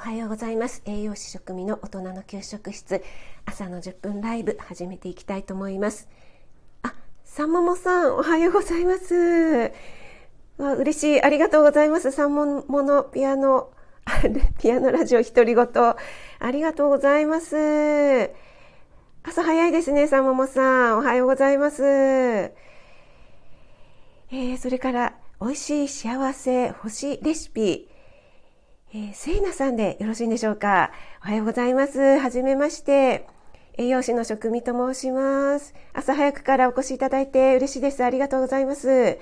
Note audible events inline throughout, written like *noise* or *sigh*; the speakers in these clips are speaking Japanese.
おはようございます。栄養士食味の大人の給食室。朝の10分ライブ始めていきたいと思います。あ、三桃さんおはようございます。わ嬉しい。ありがとうございます。三桃のピアノ。*laughs* ピアノラジオ独り言。ありがとうございます。朝早いですね三桃さん。おはようございます。えー、それから美味しい幸せ星レシピ。えー、せいなさんでよろしいんでしょうか？おはようございます。はじめまして。栄養士の食味と申します。朝早くからお越しいただいて嬉しいです。ありがとうございます。え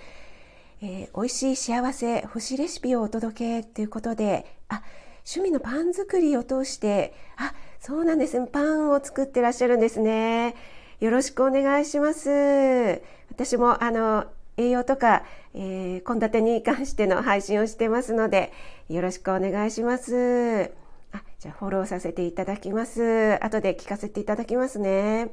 ー、美味しい幸せ、星レシピをお届けということで、あ、趣味のパン作りを通して、あ、そうなんです。パンを作ってらっしゃるんですね。よろしくお願いします。私もあの栄養とかえ献立に関しての配信をしてますので、よろしくお願いします。あ、じゃあフォローさせていただきます。後で聞かせていただきますね。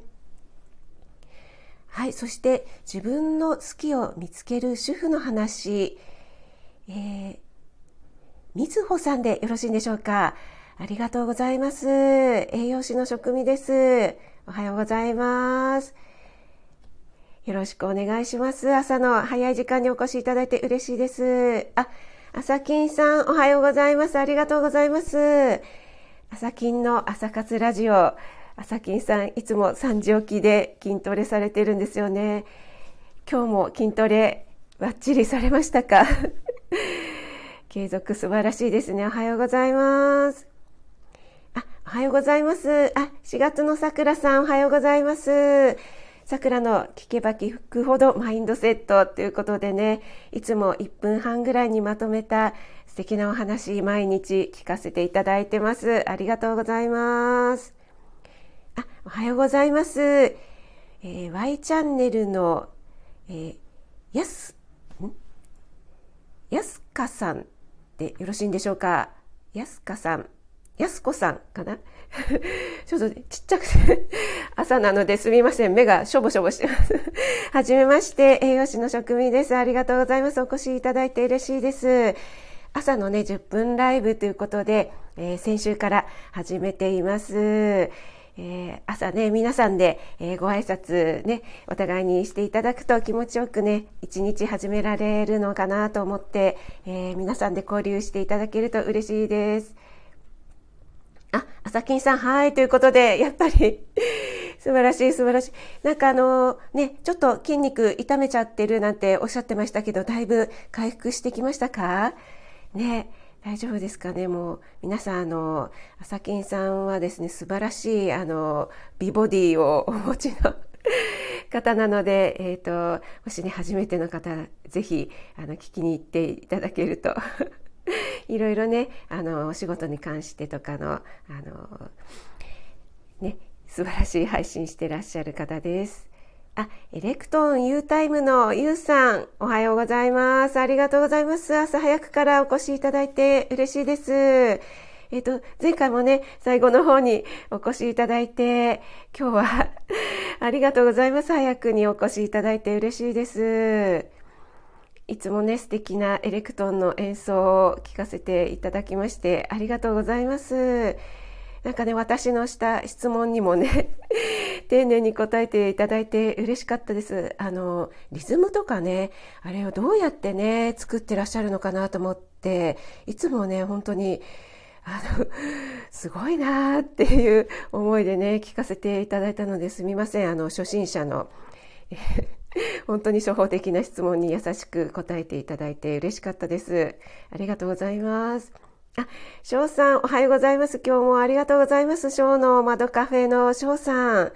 はい、そして自分の好きを見つける主婦の話、えー、みずほさんでよろしいんでしょうか？ありがとうございます。栄養士の職味です。おはようございます。よろしくお願いします。朝の早い時間にお越しいただいて嬉しいです。あ、朝金さんおはようございます。ありがとうございます。朝金の朝活ラジオ。朝金さんいつも3時起きで筋トレされてるんですよね。今日も筋トレバッチリされましたか？継続素晴らしいですね。おはようございます。あ、おはようございます。あ、4月の桜さんおはようございます。桜の聞けば聞くほどマインドセットということでね、いつも1分半ぐらいにまとめた素敵なお話、毎日聞かせていただいてます。ありがとうございます。あ、おはようございます。えー、Y チャンネルの、えー、やす、ん？やすかさんでよろしいんでしょうか？やすかさん、やすこさんかな？*laughs* ちょっとちっちゃくて *laughs* 朝なのですみません。目がしょぼしょぼしてます。*laughs* はじめまして、栄養士の職味です。ありがとうございます。お越しいただいて嬉しいです。朝のね、10分ライブということで、えー、先週から始めています。えー、朝ね、皆さんで、えー、ご挨拶ね、お互いにしていただくと気持ちよくね、一日始められるのかなと思って、え、皆さんで交流していただけると嬉しいです。あ、朝金さん、はい、ということで、やっぱり *laughs* 素晴らしい、素晴らしい。なんかあの、ね、ちょっと筋肉痛めちゃってるなんておっしゃってましたけど、だいぶ回復してきましたか？ね、大丈夫ですかね？もう、皆さん、あの、朝金さんはですね、素晴らしい、あの、美ボディをお持ちの *laughs* 方なので、えっ、ー、と、もしね、初めての方、ぜひ、あの、聞きに行っていただけると *laughs* *laughs* いろいろねあのお仕事に関してとかのあのね素晴らしい配信してらっしゃる方です。あ、エレクトーン U タイムの U さん、おはようございます。ありがとうございます。朝早くからお越しいただいて嬉しいです。えっ、と、前回もね、最後の方にお越しいただいて、今日は *laughs* ありがとうございます。早くにお越しいただいて嬉しいです。いつもね、素敵なエレクトーンの演奏を聴かせていただきましてありがとうございます。なんかね、私のした質問にもね、*laughs* 丁寧に答えていただいて嬉しかったです。あの、リズムとかね、あれをどうやってね、作ってらっしゃるのかなと思って、いつもね、本当に、あの、*laughs* すごいなーっていう思いでね、聞かせていただいたのですみません。あの、初心者の。*laughs* 本当に初歩的な質問に優しく答えていただいて嬉しかったです。ありがとうございます。あ、翔さん、おはようございます。今日もありがとうございます。翔の窓カフェの翔さん。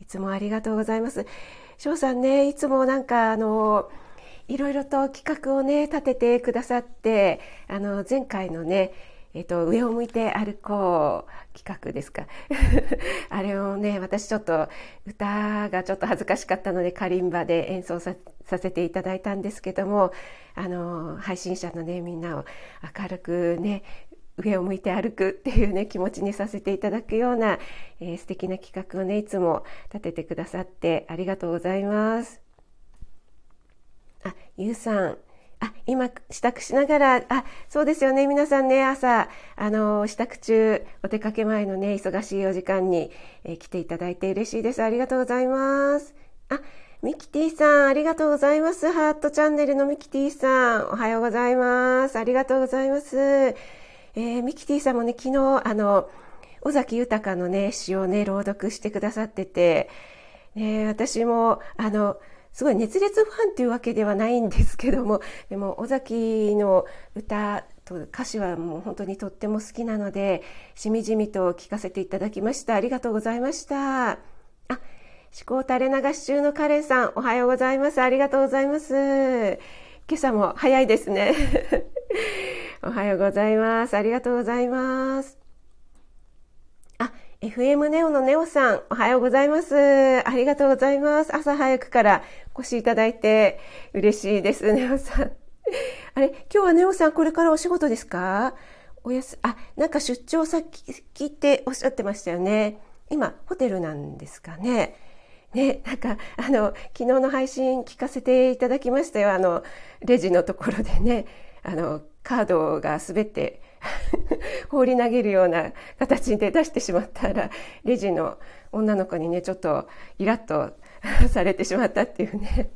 いつもありがとうございます。翔さんね、いつもなんかあの、いろいろと企画をね、立ててくださって、あの、前回のね、えっ、と、上を向いて歩こう企画ですか。*laughs* あれをね、私ちょっと歌がちょっと恥ずかしかったのでカリンバで演奏させていただいたんですけども、あの、配信者のね、みんなを明るくね、上を向いて歩くっていうね、気持ちにさせていただくような、えー、素敵な企画をね、いつも立ててくださってありがとうございます。あ、ゆうさん、あ、今、支度しながら、あ、そうですよね。皆さんね、朝、あの、支度中、お出かけ前のね、忙しいお時間に、え、来ていただいて嬉しいです。ありがとうございます。あ、ミキティさん、ありがとうございます。ハートチャンネルのミキティさん、おはようございます。ありがとうございます。えー、ミキティさんもね、昨日、あの、尾崎豊のね、詩をね、朗読してくださってて、ね、私も、あの、すごい熱烈ファンというわけではないんですけども *laughs* でも尾崎の歌と歌詞はもう本当にとっても好きなのでしみじみと聞かせていただきました。ありがとうございました。あ思考垂れ流し中のカレンさんおはようございます。ありがとうございます。今朝も早いですね。*laughs* おはようございます。ありがとうございます。FM ネオのネオさん、おはようございます。ありがとうございます。朝早くからお越しいただいて嬉しいです、ネオさん。*laughs* あれ、今日はネオさんこれからお仕事ですか？おやす、あ、なんか出張先っておっしゃってましたよね。今、ホテルなんですかね。ね、なんか、あの、昨日の配信聞かせていただきましたよ。あの、レジのところでね、あの、カードが滑って *laughs* 放り投げるような形で出してしまったらレジの女の子にねちょっとイラッとされてしまったっていうね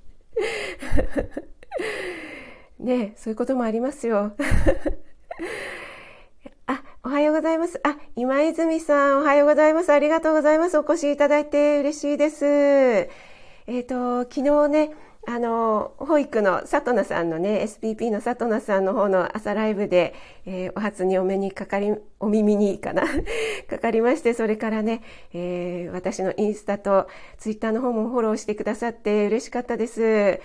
*laughs* ねそういうこともありますよ *laughs* あ、おはようございます。あ、今泉さん、おはようございます。ありがとうございます。お越しいただいて嬉しいです。えっ、ー、と、昨日ね、あの、保育の佐藤奈さんのね、SPP の佐藤奈さんの方の朝ライブで、えー、お初にお目にかかり、お耳にかな？*laughs* かかりまして、それからね、えー、私のインスタとツイッターの方もフォローしてくださって嬉しかったです。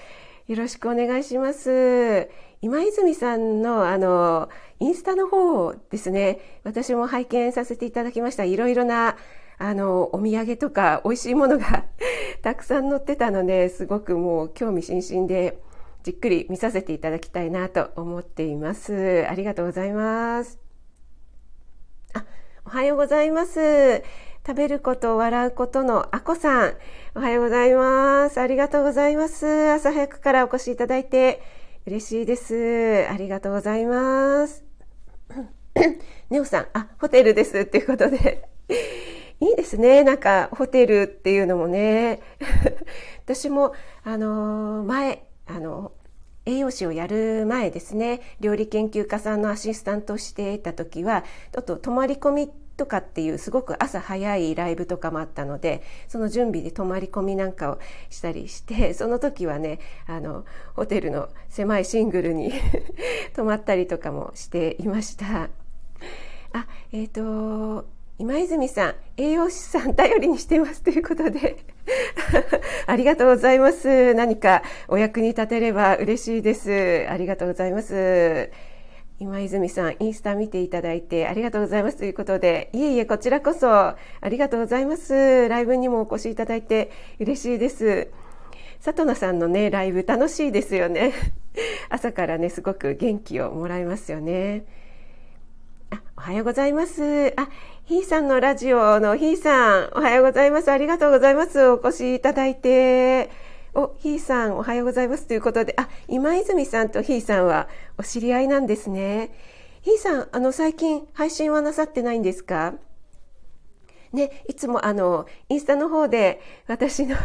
よろしくお願いします。今泉さんのあの、インスタの方ですね、私も拝見させていただきました。いろいろなあの、お土産とか *laughs* 美味しいものが *laughs* たくさん載ってたので、すごくもう興味津々で、じっくり見させていただきたいなと思っています。ありがとうございます。あ、おはようございます。食べること、笑うことのあこさん。おはようございます。ありがとうございます。朝早くからお越しいただいて嬉しいです。ありがとうございます。*coughs* ネオさん、あ、ホテルです。っていうことでですね。なんか、ホテルっていうのもね。*laughs* 私も、あの、前、あの、栄養士をやる前ですね、料理研究家さんのアシスタントをしていた時は、ちょっと泊まり込みとかっていうすごく朝早いライブとかもあったので、その準備で泊まり込みなんかをしたりして、その時はね、あの、ホテルの狭いシングルに *laughs* 泊まったりとかもしていました。あ、えっ、ー、と、今泉さん、栄養士さん頼りにしてますということで *laughs* ありがとうございます。何かお役に立てれば嬉しいです。ありがとうございます。今泉さん、インスタ見ていただいてありがとうございますということで、いえいえ、こちらこそありがとうございます。ライブにもお越しいただいて嬉しいです。佐藤さんのね、ライブ楽しいですよね。*laughs* 朝からね、すごく元気をもらいますよね。あ、おはようございます。あ、ひーさんのラジオのひーさん、おはようございます。ありがとうございます。お越しいただいて。お、ひーさん、おはようございます。ということで、あ、今泉さんとひーさんはお知り合いなんですね。ひーさん、あの、最近配信はなさってないんですか？ね、いつもあの、インスタの方で私の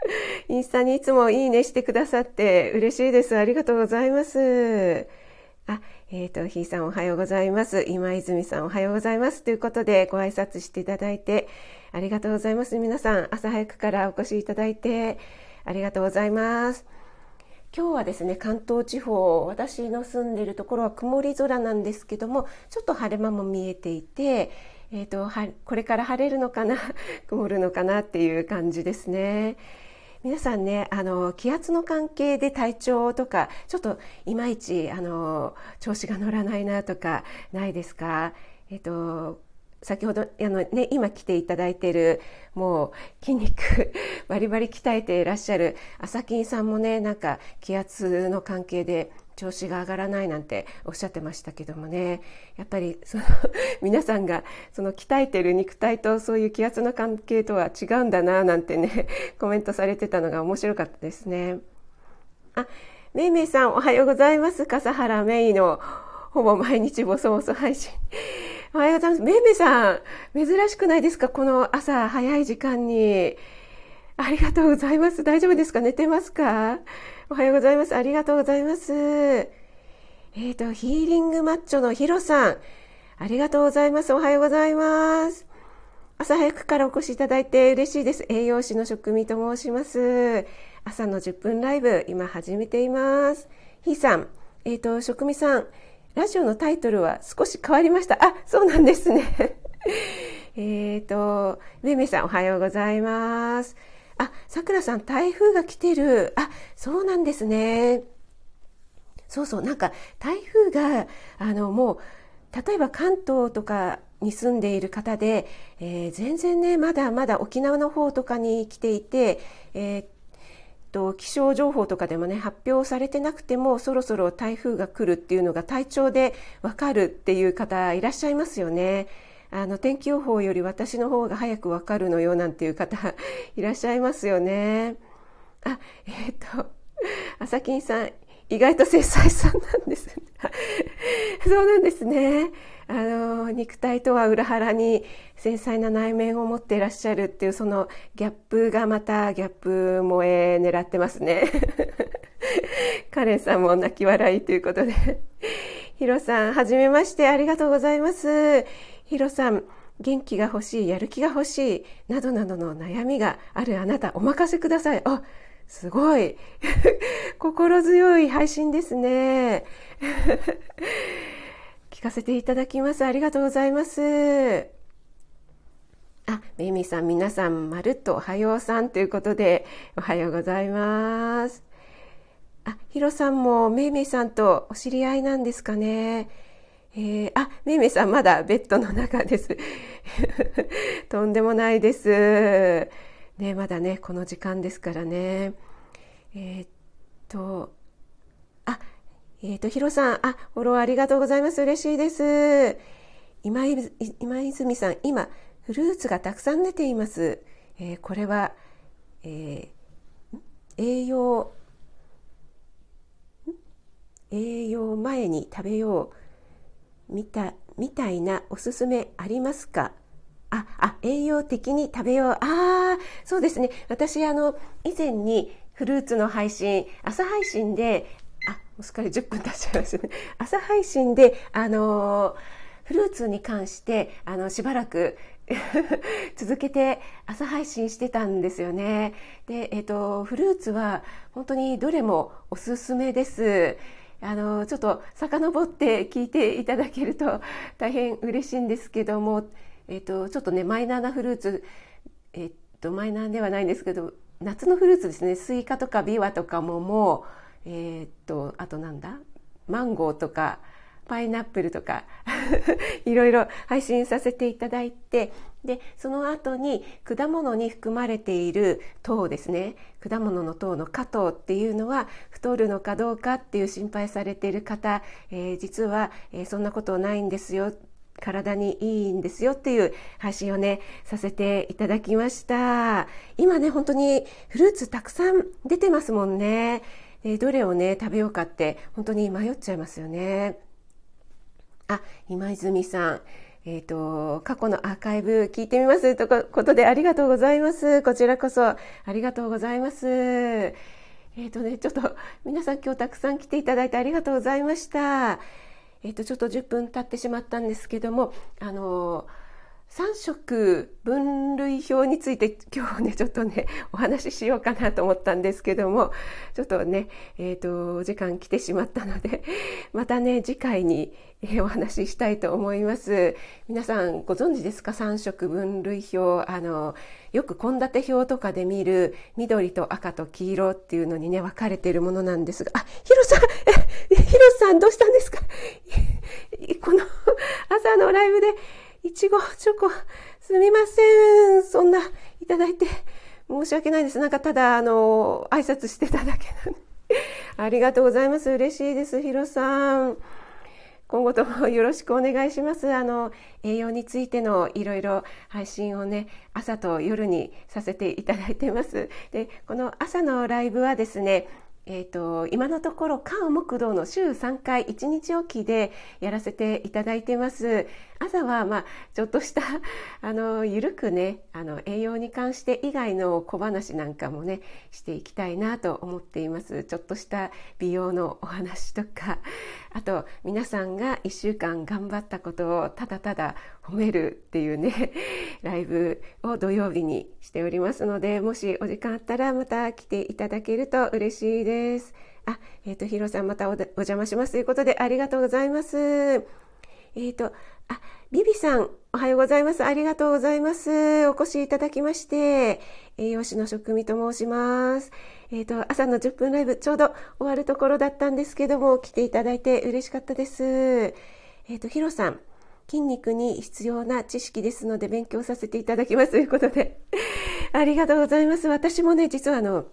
*laughs* インスタにいつもいいねしてくださって嬉しいです。ありがとうございます。あ、えっ、ー、と、ひいさんおはようございます。今泉さんおはようございます。ということでご挨拶していただいてありがとうございます。皆さん朝早くからお越しいただいてありがとうございます。今日はですね、関東地方、私の住んでいるところは曇り空なんですけども、ちょっと晴れ間も見えていて、えっ、ー、と、これから晴れるのかな、曇るのかなっていう感じですね。皆さんねあの気圧の関係で体調とかちょっといまいちあの調子が乗らないなとかないですか？えっと先ほどあの、ね、今来ていただいているもう筋肉バリバリ鍛えていらっしゃる朝金さんもねなんか気圧の関係で調子が上がらないなんておっしゃってましたけどもねやっぱりその *laughs* 皆さんがその鍛えてる肉体とそういう気圧の関係とは違うんだななんてねコメントされてたのが面白かったですね。あめいめいさんおはようございます。笠原めいのほぼ毎日ボソボソ配信。おはようございます。めいめいさん、珍しくないですか？この朝早い時間に。ありがとうございます。大丈夫ですか？寝てますか？おはようございます。ありがとうございます。えっ、ー、と、ヒーリングマッチョのヒロさん。ありがとうございます。おはようございます。朝早くからお越しいただいて嬉しいです。栄養士の職味と申します。朝の10分ライブ、今始めています。ひーさん、えっ、ー、と、職味さん、ラジオのタイトルは少し変わりました。あ、そうなんですね。*laughs* えっと、めめさんおはようございます。あ、さくらさん、台風が来てる。あ、そうなんですね。そうそう、なんか台風が、あの、もう、例えば関東とかに住んでいる方で、えー、全然ねまだまだ沖縄の方とかに来ていて、えー、と気象情報とかでもね発表されてなくてもそろそろ台風が来るっていうのが体調でわかるっていう方いらっしゃいますよね。あの天気予報より私の方が早くわかるのよなんていう方いらっしゃいますよね。あえー、っと朝金さん意外と繊細さんなんです。*laughs* そうなんですね。あの、肉体とは裏腹に繊細な内面を持っていらっしゃるっていうそのギャップがまたギャップ萌え狙ってますね。*laughs* カレンさんも泣き笑いということで。ヒロさん、はじめましてありがとうございます。ヒロさん、元気が欲しい、やる気が欲しい、などなどの悩みがあるあなた、お任せください。あ、すごい。*laughs* 心強い配信ですね。*laughs* 聞かせていただきます。ありがとうございます。あ、めいみさん皆さんまるっとおはようさんということでおはようございます。あ、ひろさんもめいめいさんとお知り合いなんですかね。えー、あ、めいめいさんまだベッドの中です。*laughs* とんでもないです。ね、まだねこの時間ですからね。えー、っとあえー、っとヒロさんあフォローありがとうございます。嬉しいです。今今泉さん今フルーツがたくさん出ています、え、これは、え栄養栄養前に食べよう。みたみたいなおすすめありますか？あ、あ、栄養的に食べよう。ああ、そうですね。私、あの、以前にフルーツの配信、朝配信で、あ、もうすっかり10分経っちゃいますね。朝配信で、あのフルーツに関して、あの、しばらく *laughs* 続けて朝配信してたんですよね。で、えっ、ー、と、フルーツは本当にどれもおすすめです。あの、ちょっと遡って聞いていただけると大変嬉しいんですけども、えっ、と、ちょっとね、マイナーなフルーツ、えっ、と、マイナーではないんですけど、夏のフルーツですね、スイカとかビワとか桃、えっと、あとなんだ？マンゴーとか、パイナップルとか *laughs* いろいろ配信させていただいてでその後に果物に含まれている糖ですね果物の糖の果糖っていうのは太るのかどうかっていう心配されている方、えー、実は、えー、そんなことないんですよ体にいいんですよっていう配信をね、させていただきました。今ね、本当にフルーツたくさん出てますもんね。えどれをね、食べようかって本当に迷っちゃいますよね。あ、今泉さん。えっ、ー、と、過去のアーカイブ聞いてみます？ということでありがとうございます。こちらこそありがとうございます。えっ、ー、とね、ちょっと皆さん今日たくさん来ていただいてありがとうございました。えっ、ー、とちょっと10分経ってしまったんですけどもあの3色分類表について今日ねちょっとねお話ししようかなと思ったんですけどもちょっとねえっ、ー、とお時間来てしまったので *laughs* またね次回にお話ししたいと思います。皆さんご存知ですか？3色分類表。あのよく献立表とかで見る緑と赤と黄色っていうのにね分かれているものなんですが。あヒロさんえヒロさんどうしたんですか？*laughs* この朝のライブでいちごチョコ、すみません。そんな、いただいて、申し訳ないです。なんかただ、あの、挨拶してただけなんで。ありがとうございます。嬉しいです。ヒロさん。今後ともよろしくお願いします。あの、栄養についてのいろいろ配信をね、朝と夜にさせていただいてます。で、この朝のライブはですね、えーと、今のところ関木道の週3回1日おきでやらせていただいてます朝はまあちょっとした *laughs* あのゆるくねあの栄養に関して以外の小話なんかもねしていきたいなと思っていますちょっとした美容のお話とか *laughs* あと皆さんが1週間頑張ったことをただただ褒めるっていうね *laughs* ライブを土曜日にしておりますのでもしお時間あったらまた来ていただけると嬉しいです。あ、えっ、ー、と、ヒロさんまたお邪魔しますということでありがとうございます。えっ、ー、と、あ、ビビさん、おはようございます。ありがとうございます。お越しいただきまして、栄養士の職味と申します。えっ、ー、と、朝の10分ライブ、ちょうど終わるところだったんですけども、来ていただいて嬉しかったです。えっ、と、ヒロさん、筋肉に必要な知識ですので勉強させていただきますということで、*laughs* ありがとうございます。私もね、実はあの、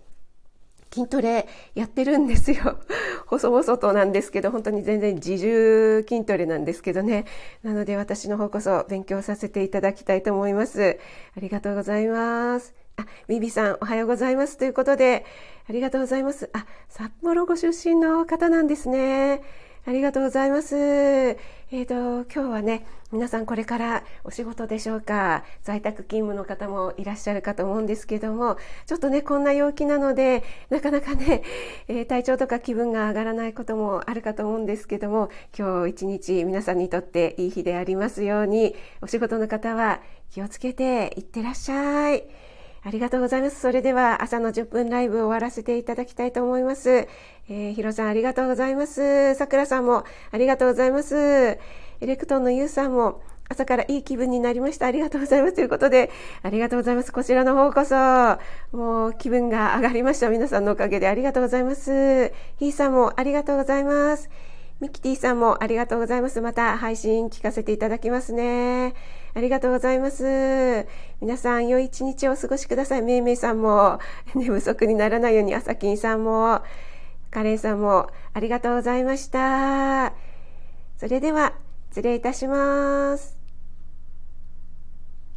筋トレやってるんですよ。*laughs* 細々となんですけど、本当に全然自重筋トレなんですけどね。なので私の方こそ勉強させていただきたいと思います。ありがとうございます。あ、ビビさんおはようございます。ということで、ありがとうございます。あ、札幌ご出身の方なんですね。ありがとうございます。えっ、ー、と、今日はね、皆さんこれからお仕事でしょうか在宅勤務の方もいらっしゃるかと思うんですけども、ちょっとね、こんな陽気なので、なかなかね、えー、体調とか気分が上がらないこともあるかと思うんですけども、今日一日皆さんにとっていい日でありますように、お仕事の方は気をつけていってらっしゃい。ありがとうございます。それでは朝の10分ライブ終わらせていただきたいと思います。えー、ヒロさんありがとうございます。さくらさんもありがとうございます。エレクトンのユウさんも朝からいい気分になりました。ありがとうございます。ということで、ありがとうございます。こちらの方こそ、もう気分が上がりました。皆さんのおかげでありがとうございます。ヒーさんもありがとうございます。ミキティさんもありがとうございます。また配信聞かせていただきますね。ありがとうございます。皆さん、良い一日をお過ごしください。めいめいさんも、*laughs* 寝不足にならないように、あさきんさんも、カレンさんも、ありがとうございました。それでは、失礼いたします。